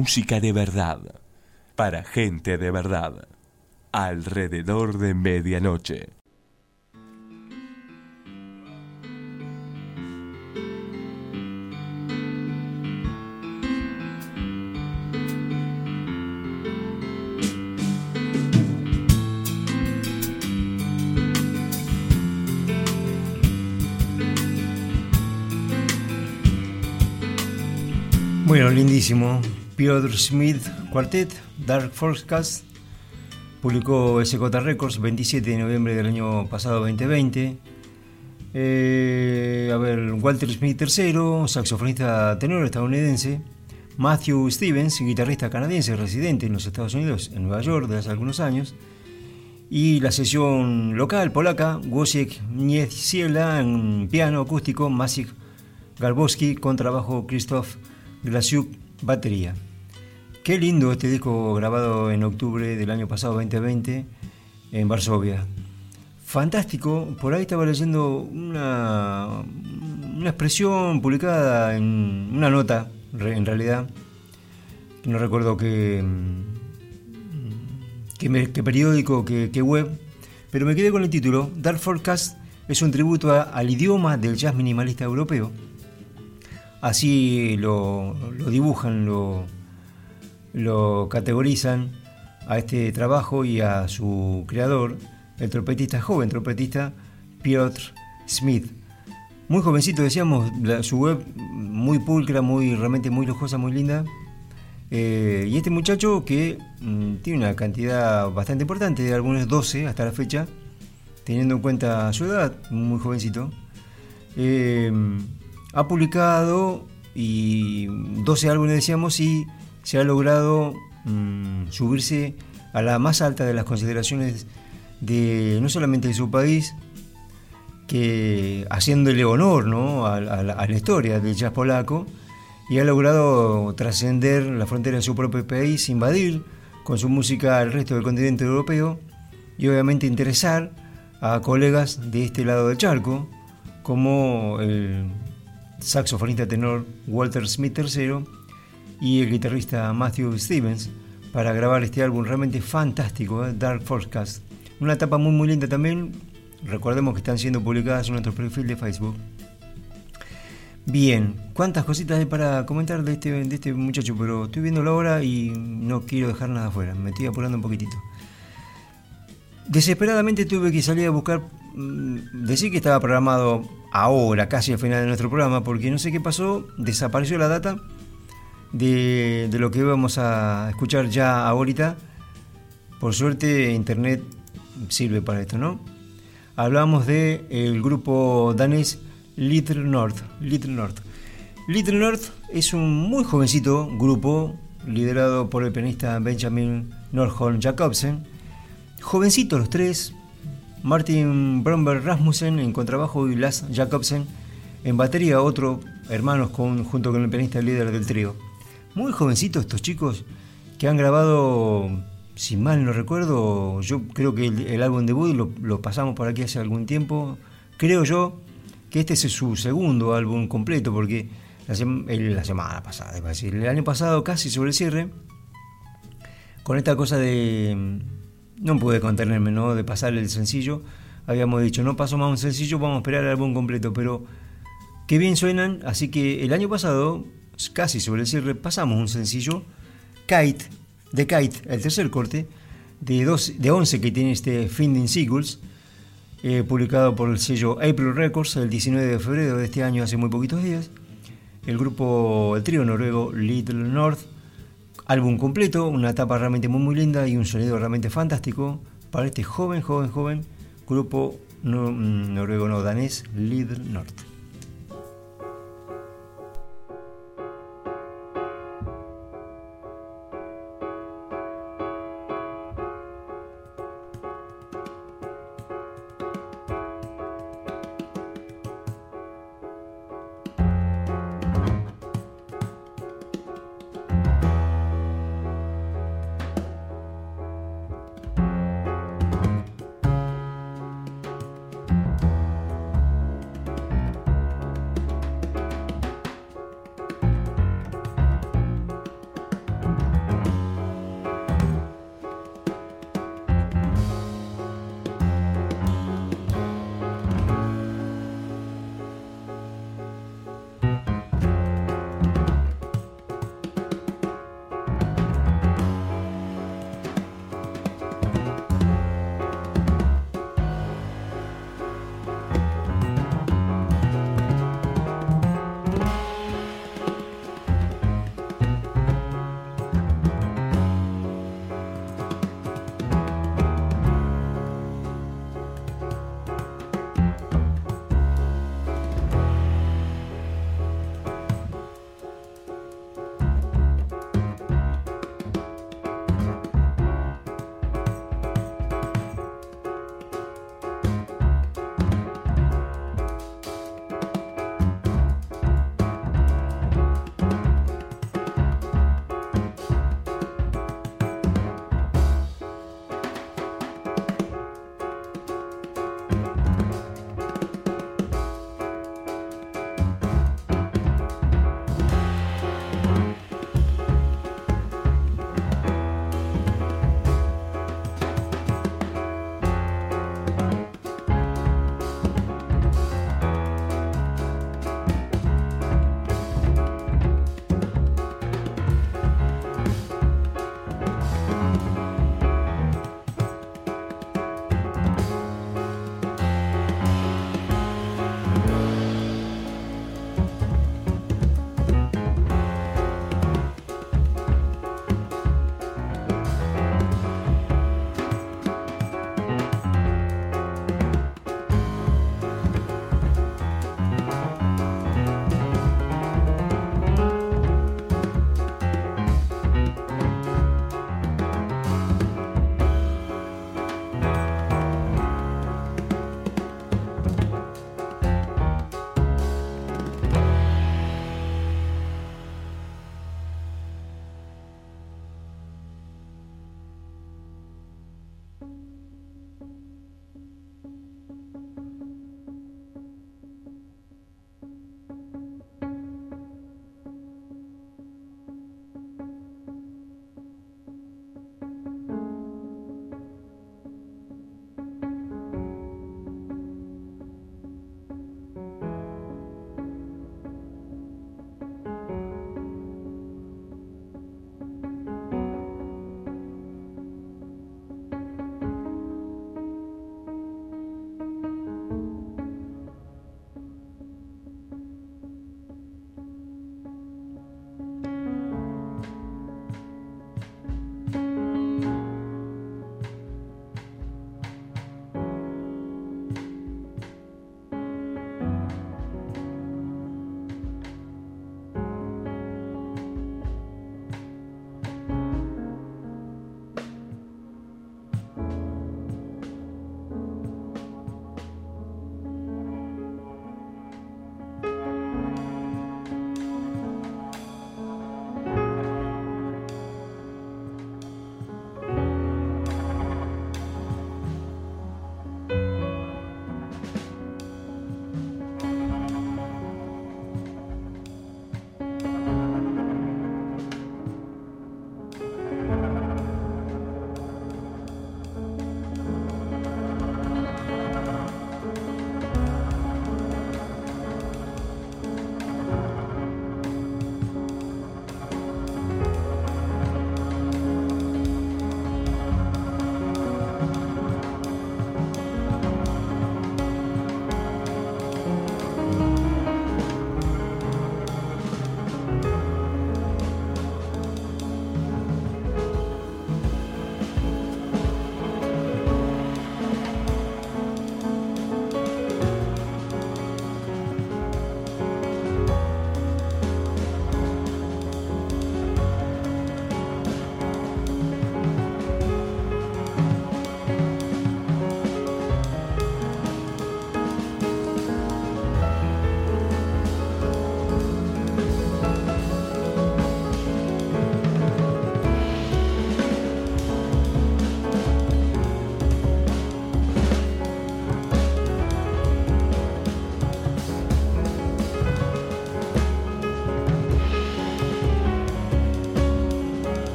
Música de verdad, para gente de verdad, alrededor de medianoche. Bueno, lindísimo. Piotr Smith Quartet, Dark Forecast, publicó SJ Records 27 de noviembre del año pasado 2020. Eh, a ver, Walter Smith III, saxofonista tenor estadounidense. Matthew Stevens, guitarrista canadiense residente en los Estados Unidos, en Nueva York, desde hace algunos años. Y la sesión local polaca, Wojciech Nieciela en piano acústico, Maciej Garbowski con trabajo Krzysztof Glasiuk batería. Qué lindo este disco grabado en octubre del año pasado 2020 en Varsovia. Fantástico, por ahí estaba leyendo una, una expresión publicada en una nota, en realidad, no recuerdo qué, qué, periódico, qué, web, pero me quedé con el título, Dark Forecast es un tributo al idioma del jazz minimalista europeo. Así lo, lo dibujan, lo, lo categorizan a este trabajo y a su creador, el trompetista, joven trompetista Piotr Smith. Muy jovencito, decíamos, su web muy pulcra, muy, realmente muy lujosa, muy linda. Eh, y este muchacho que mm, tiene una cantidad bastante importante, de algunos 12 hasta la fecha, teniendo en cuenta su edad, muy jovencito, eh, ha publicado y 12 álbumes, decíamos, y se ha logrado mm, subirse a la más alta de las consideraciones de no solamente de su país, que haciéndole honor ¿no? a, la historia del jazz polaco, y ha logrado trascender la frontera de su propio país, invadir con su música al resto del continente europeo y obviamente interesar a colegas de este lado del charco, como el saxofonista tenor Walter Smith III y el guitarrista Matthew Stevens, para grabar este álbum realmente fantástico, ¿eh? Dark Forecast. Una etapa muy muy linda también, recordemos que están siendo publicadas en nuestro perfil de Facebook. Bien, cuántas cositas hay para comentar de este, de este muchacho, pero estoy viendo la hora y no quiero dejar nada afuera, me estoy apurando un poquitito. Desesperadamente tuve que salir a buscar, mm, decir que estaba programado ahora, casi al final de nuestro programa, porque no sé qué pasó, desapareció la data de, lo que íbamos a escuchar ya ahorita. Por suerte, Internet sirve para esto, ¿no? Hablamos del el grupo danés Little North. Little North. Little North es un muy jovencito grupo liderado por el pianista Benjamin Nordholm Jacobsen. Jovencitos los tres, Martin Bromberg Rasmussen en contrabajo y Lars Jacobsen en batería, otro hermanos con, junto con el pianista líder del trío. Muy jovencitos estos chicos que han grabado, si mal no recuerdo, yo creo que el, álbum debut lo, lo pasamos por aquí hace algún tiempo, creo yo, que este es su segundo álbum completo, porque la, semana pasada, es decir, el año pasado casi sobre el cierre, con esta cosa de... No pude contenerme, ¿no? De pasar el sencillo. Habíamos dicho, no paso más un sencillo, vamos a esperar el álbum completo, pero qué bien suenan. Así que el año pasado, casi sobre el cierre, pasamos un sencillo, Kite, de Kite, el tercer corte, de, dos, de 11 que tiene este Finding Seagulls, eh, publicado por el sello April Records el 19 de febrero de este año, hace muy poquitos días. El grupo, el trío noruego Little North, álbum completo, una etapa realmente muy muy linda y un sonido realmente fantástico para este joven, joven, joven grupo mm, noruego no danés Little North.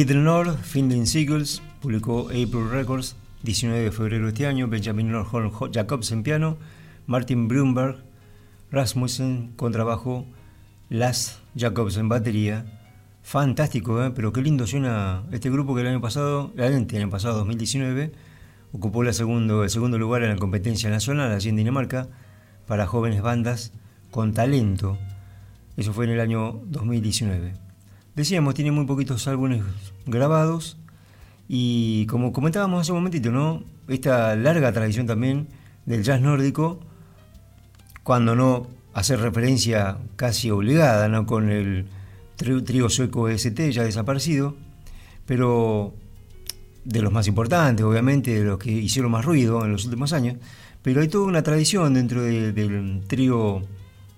Little North, Finland Seagulls, publicó April Records, 19 de febrero de este año, Benjamin Norholm Jacobs en piano, Martin Brunberg, Rasmussen con trabajo, Las Jacobs en batería. Fantástico, ¿eh? pero qué lindo suena este grupo que el año pasado, el año pasado, 2019, ocupó la segundo, el segundo lugar en la competencia nacional allí en Dinamarca para jóvenes bandas con talento. Eso fue en el año 2019. Decíamos, tiene muy poquitos álbumes grabados y como comentábamos hace un momentito, ¿no? Esta larga tradición también del jazz nórdico, cuando no hacer referencia casi obligada, ¿no? Con el trío sueco ST ya desaparecido, pero de los más importantes, obviamente, de los que hicieron más ruido en los últimos años, pero hay toda una tradición dentro del trío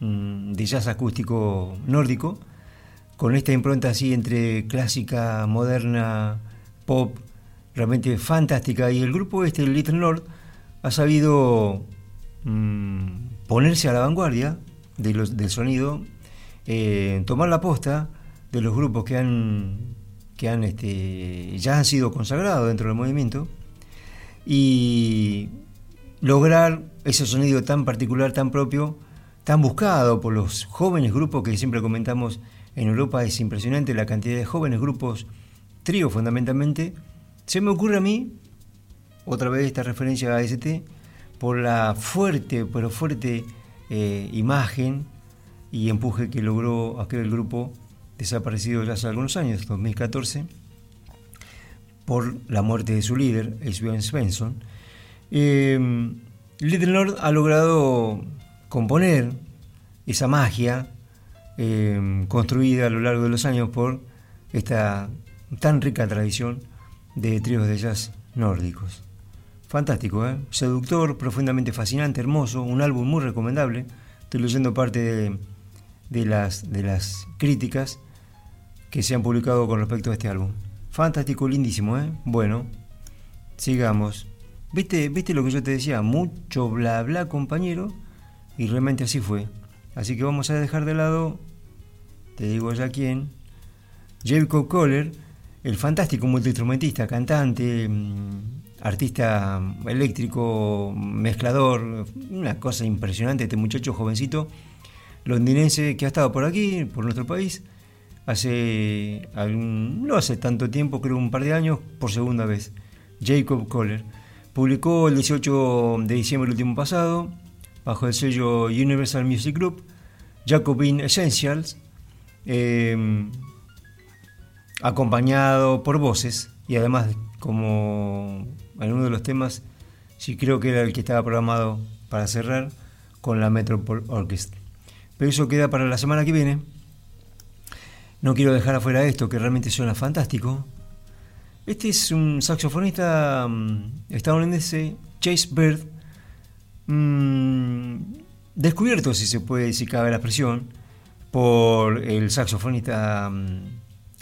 mm, de jazz acústico nórdico, con esta impronta así entre clásica, moderna, pop, realmente fantástica. Y el grupo este, Little North, ha sabido mm, ponerse a la vanguardia del sonido, eh, tomar la posta de los grupos que han, que han este, ya han sido consagrados dentro del movimiento y lograr ese sonido tan particular, tan propio, tan buscado por los jóvenes grupos que siempre comentamos en Europa es impresionante la cantidad de jóvenes grupos, trío fundamentalmente. Se me ocurre a mí, otra vez esta referencia a ST, por la fuerte, pero fuerte eh, imagen y empuje que logró aquel grupo desaparecido ya hace algunos años, 2014, por la muerte de su líder, Sven Svensson. Eh, Little Lord ha logrado componer esa magia Em, construida a lo largo de los años por esta tan rica tradición de tríos de jazz nórdicos. Fantástico, ¿eh? seductor, profundamente fascinante, hermoso, un álbum muy recomendable. Estoy leyendo parte de, las, de las críticas que se han publicado con respecto a este álbum. Fantástico, lindísimo, ¿eh? Bueno, sigamos. ¿Viste, ¿Viste lo que yo te decía? Mucho bla bla, compañero. Y realmente así fue. Así que vamos a dejar de lado, te digo ya quién, Jacob Kohler, el fantástico multiinstrumentista, cantante, mm, artista eléctrico, mezclador, una cosa impresionante, este muchacho jovencito londinense que ha estado por aquí, por nuestro país, hace no hace tanto tiempo, creo un par de años, por segunda vez. Jacob Kohler publicó el 18 de diciembre del último pasado bajo el sello Universal Music Group, Jacobin Essentials, eh, acompañado por voces y además como en uno de los temas, sí creo que era el que estaba programado para cerrar con la Metropole Orchestra. Pero eso queda para la semana que viene. No quiero dejar afuera esto, que realmente suena fantástico. Este es un saxofonista mm, estadounidense, Chase Bird, Mm, descubierto, si se puede, si cabe la expresión, por el saxofonista, mm,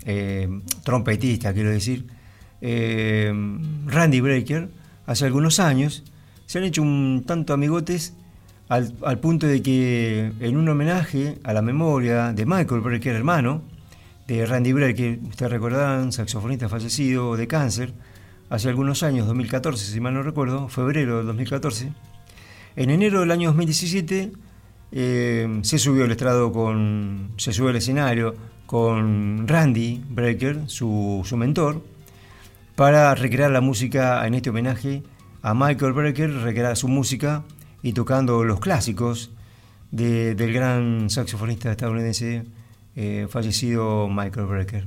eh, trompetista, quiero decir, eh, Randy Breaker, hace algunos años. Se han hecho un tanto amigotes al, punto de que en un homenaje a la memoria de Michael Breaker, hermano, de Randy Breaker, ustedes recordarán, saxofonista fallecido de cáncer, hace algunos años, 2014, si mal no recuerdo, febrero del 2014, en enero del año 2017 eh, se subió al estrado con. se subió al escenario con Randy Brecker, su, mentor, para recrear la música en este homenaje a Michael Brecker, recrear su música y tocando los clásicos del gran saxofonista estadounidense eh, fallecido Michael Brecker.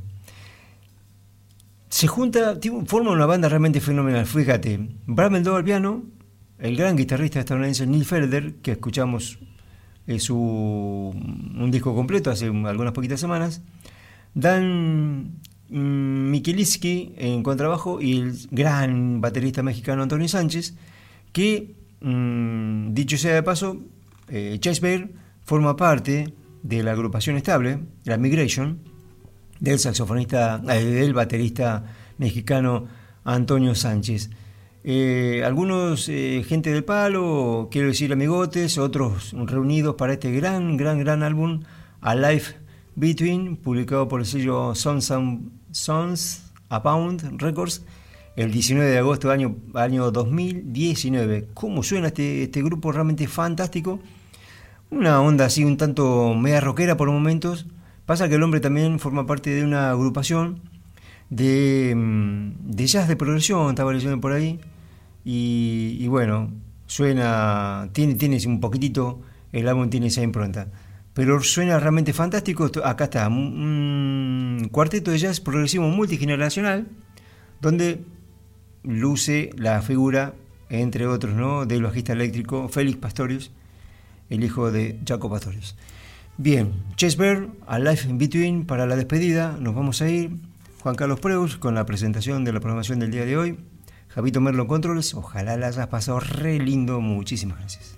Se junta, forma una banda realmente fenomenal. Fíjate, Bramel al piano, el gran guitarrista estadounidense Neil Felder, que escuchamos eh, su, un disco completo hace algunas poquitas semanas, Dan mm, Mikeliski en contrabajo y el gran baterista mexicano Antonio Sánchez, que, mm, dicho sea de paso, eh, Chase Bear forma parte de la agrupación estable, la Migration, del saxofonista, eh, del baterista mexicano Antonio Sánchez. Eh, algunos eh, gente del palo, quiero decir amigotes, otros reunidos para este gran, gran, gran álbum, A Life Between, publicado por el sello Sons, Sons a Records el 19 de agosto del año, año 2019. ¿Cómo suena este, este grupo? Realmente fantástico. Una onda así un tanto media rockera por momentos. Pasa que el hombre también forma parte de una agrupación de, mm, de jazz de progresión, estaba leyendo por ahí. Y, bueno, suena, tiene, tiene un poquitito, el álbum tiene esa impronta. Pero suena realmente fantástico. Acá está, un cuarteto de jazz progresivo multigeneracional, donde luce la figura, entre otros, ¿no? del bajista eléctrico Félix Pastorius, el hijo de Jaco Pastorius. Bien, Chess a Life in Between para la despedida. Nos vamos a ir. Juan Carlos Preus con la presentación de la programación del día de hoy. Javito Merlo Controls. Ojalá la hayas pasado re lindo. Muchísimas gracias.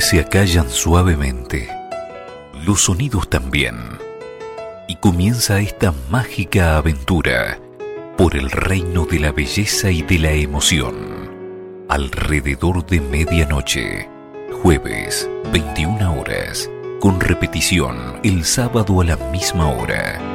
Se acallan suavemente, los sonidos también, y comienza esta mágica aventura por el reino de la belleza y de la emoción. Alrededor de medianoche, jueves, 21 horas, con repetición el sábado a la misma hora